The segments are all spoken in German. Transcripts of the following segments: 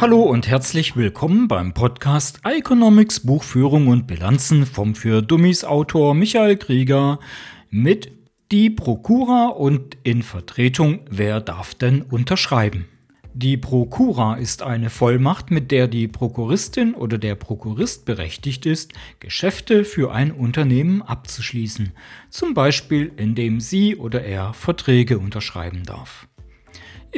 Hallo und herzlich willkommen beim Podcast Economics Buchführung und Bilanzen vom für Dummies Autor Michael Krieger mit die Prokura und in Vertretung Wer darf denn unterschreiben? Die Prokura ist eine Vollmacht, mit der die Prokuristin oder der Prokurist berechtigt ist, Geschäfte für ein Unternehmen abzuschließen, zum Beispiel indem sie oder er Verträge unterschreiben darf.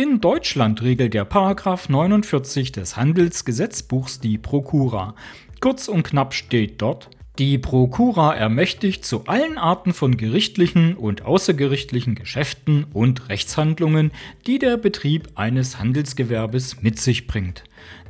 In Deutschland regelt der Paragraph 49 des Handelsgesetzbuchs die Prokura. Kurz und knapp steht dort, die Prokura ermächtigt zu allen Arten von gerichtlichen und außergerichtlichen Geschäften und Rechtshandlungen, die der Betrieb eines Handelsgewerbes mit sich bringt.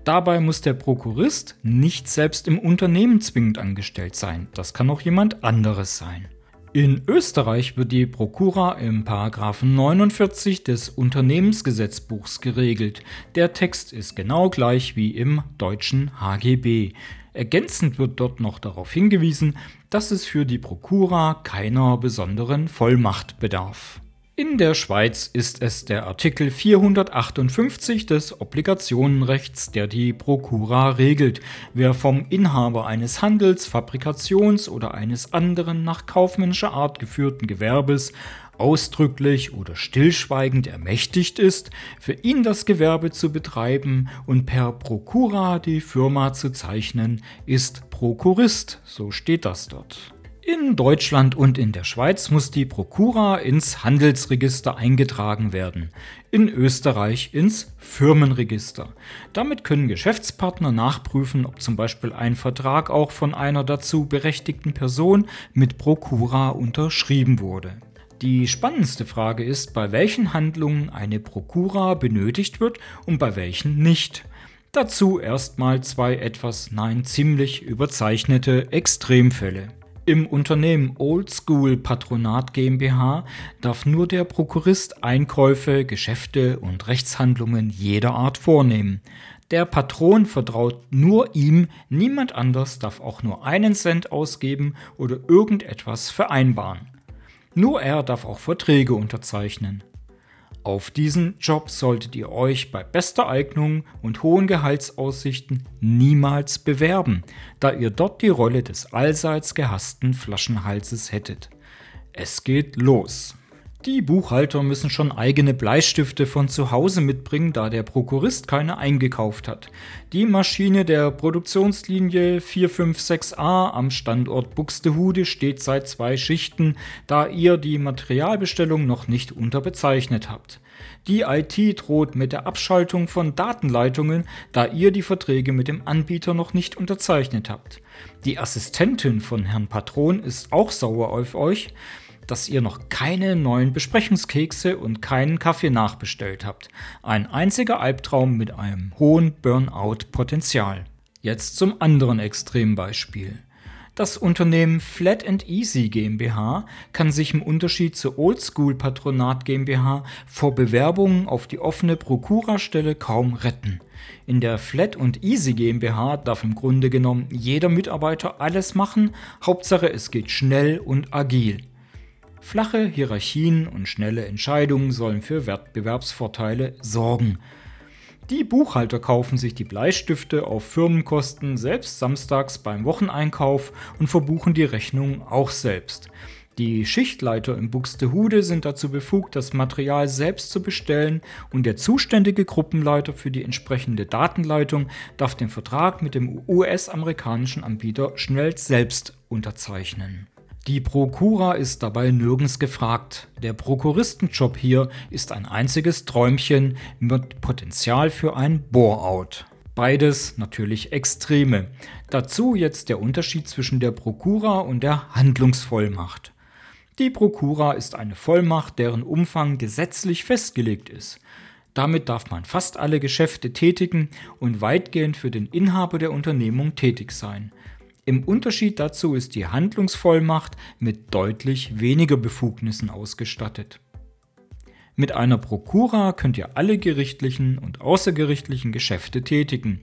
Dabei muss der Prokurist nicht selbst im Unternehmen zwingend angestellt sein, das kann auch jemand anderes sein. In Österreich wird die Prokura im 49 des Unternehmensgesetzbuchs geregelt. Der Text ist genau gleich wie im deutschen HGB. Ergänzend wird dort noch darauf hingewiesen, dass es für die Prokura keiner besonderen Vollmacht bedarf. In der Schweiz ist es der Artikel 458 des Obligationenrechts, der die Prokura regelt. Wer vom Inhaber eines Handels-, Fabrikations- oder eines anderen nach kaufmännischer Art geführten Gewerbes ausdrücklich oder stillschweigend ermächtigt ist, für ihn das Gewerbe zu betreiben und per Prokura die Firma zu zeichnen, ist Prokurist, so steht das dort. In Deutschland und in der Schweiz muss die Prokura ins Handelsregister eingetragen werden, in Österreich ins Firmenregister. Damit können Geschäftspartner nachprüfen, ob zum Beispiel ein Vertrag auch von einer dazu berechtigten Person mit Prokura unterschrieben wurde. Die spannendste Frage ist, bei welchen Handlungen eine Prokura benötigt wird und bei welchen nicht. Dazu erstmal zwei etwas, nein, ziemlich überzeichnete Extremfälle. Im Unternehmen Oldschool Patronat GmbH darf nur der Prokurist Einkäufe, Geschäfte und Rechtshandlungen jeder Art vornehmen. Der Patron vertraut nur ihm, niemand anders darf auch nur einen Cent ausgeben oder irgendetwas vereinbaren. Nur er darf auch Verträge unterzeichnen. Auf diesen Job solltet ihr euch bei bester Eignung und hohen Gehaltsaussichten niemals bewerben, da ihr dort die Rolle des allseits gehassten Flaschenhalses hättet. Es geht los. Die Buchhalter müssen schon eigene Bleistifte von zu Hause mitbringen, da der Prokurist keine eingekauft hat. Die Maschine der Produktionslinie 456a am Standort Buxtehude steht seit zwei Schichten, da ihr die Materialbestellung noch nicht unterbezeichnet habt. Die IT droht mit der Abschaltung von Datenleitungen, da ihr die Verträge mit dem Anbieter noch nicht unterzeichnet habt. Die Assistentin von Herrn Patron ist auch sauer auf euch, dass ihr noch keine neuen Besprechungskekse und keinen Kaffee nachbestellt habt. Ein einziger Albtraum mit einem hohen Burnout-Potenzial. Jetzt zum anderen Extrembeispiel. Das Unternehmen Flat and Easy GmbH kann sich im Unterschied zur Oldschool Patronat GmbH vor Bewerbungen auf die offene Prokurastelle kaum retten. In der Flat und Easy GmbH darf im Grunde genommen jeder Mitarbeiter alles machen, Hauptsache es geht schnell und agil. Flache Hierarchien und schnelle Entscheidungen sollen für Wettbewerbsvorteile sorgen. Die Buchhalter kaufen sich die Bleistifte auf Firmenkosten selbst samstags beim Wocheneinkauf und verbuchen die Rechnung auch selbst. Die Schichtleiter im Buxtehude sind dazu befugt, das Material selbst zu bestellen und der zuständige Gruppenleiter für die entsprechende Datenleitung darf den Vertrag mit dem US-amerikanischen Anbieter schnell selbst unterzeichnen. Die Prokura ist dabei nirgends gefragt. Der Prokuristenjob hier ist ein einziges Träumchen mit Potenzial für ein Bore-out. Beides natürlich Extreme. Dazu jetzt der Unterschied zwischen der Prokura und der Handlungsvollmacht. Die Prokura ist eine Vollmacht, deren Umfang gesetzlich festgelegt ist. Damit darf man fast alle Geschäfte tätigen und weitgehend für den Inhaber der Unternehmung tätig sein. Im Unterschied dazu ist die Handlungsvollmacht mit deutlich weniger Befugnissen ausgestattet. Mit einer Prokura könnt ihr alle gerichtlichen und außergerichtlichen Geschäfte tätigen.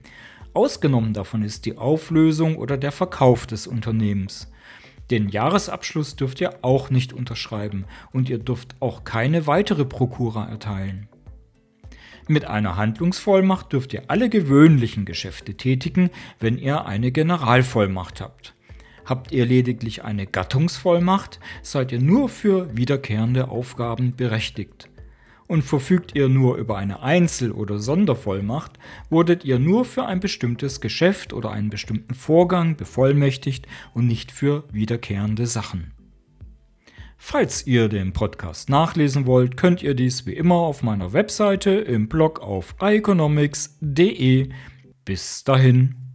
Ausgenommen davon ist die Auflösung oder der Verkauf des Unternehmens. Den Jahresabschluss dürft ihr auch nicht unterschreiben und ihr dürft auch keine weitere Prokura erteilen. Mit einer Handlungsvollmacht dürft ihr alle gewöhnlichen Geschäfte tätigen, wenn ihr eine Generalvollmacht habt. Habt ihr lediglich eine Gattungsvollmacht, seid ihr nur für wiederkehrende Aufgaben berechtigt. Und verfügt ihr nur über eine Einzel- oder Sondervollmacht, wurdet ihr nur für ein bestimmtes Geschäft oder einen bestimmten Vorgang bevollmächtigt und nicht für wiederkehrende Sachen. Falls ihr den Podcast nachlesen wollt, könnt ihr dies wie immer auf meiner Webseite im Blog auf economics.de. Bis dahin.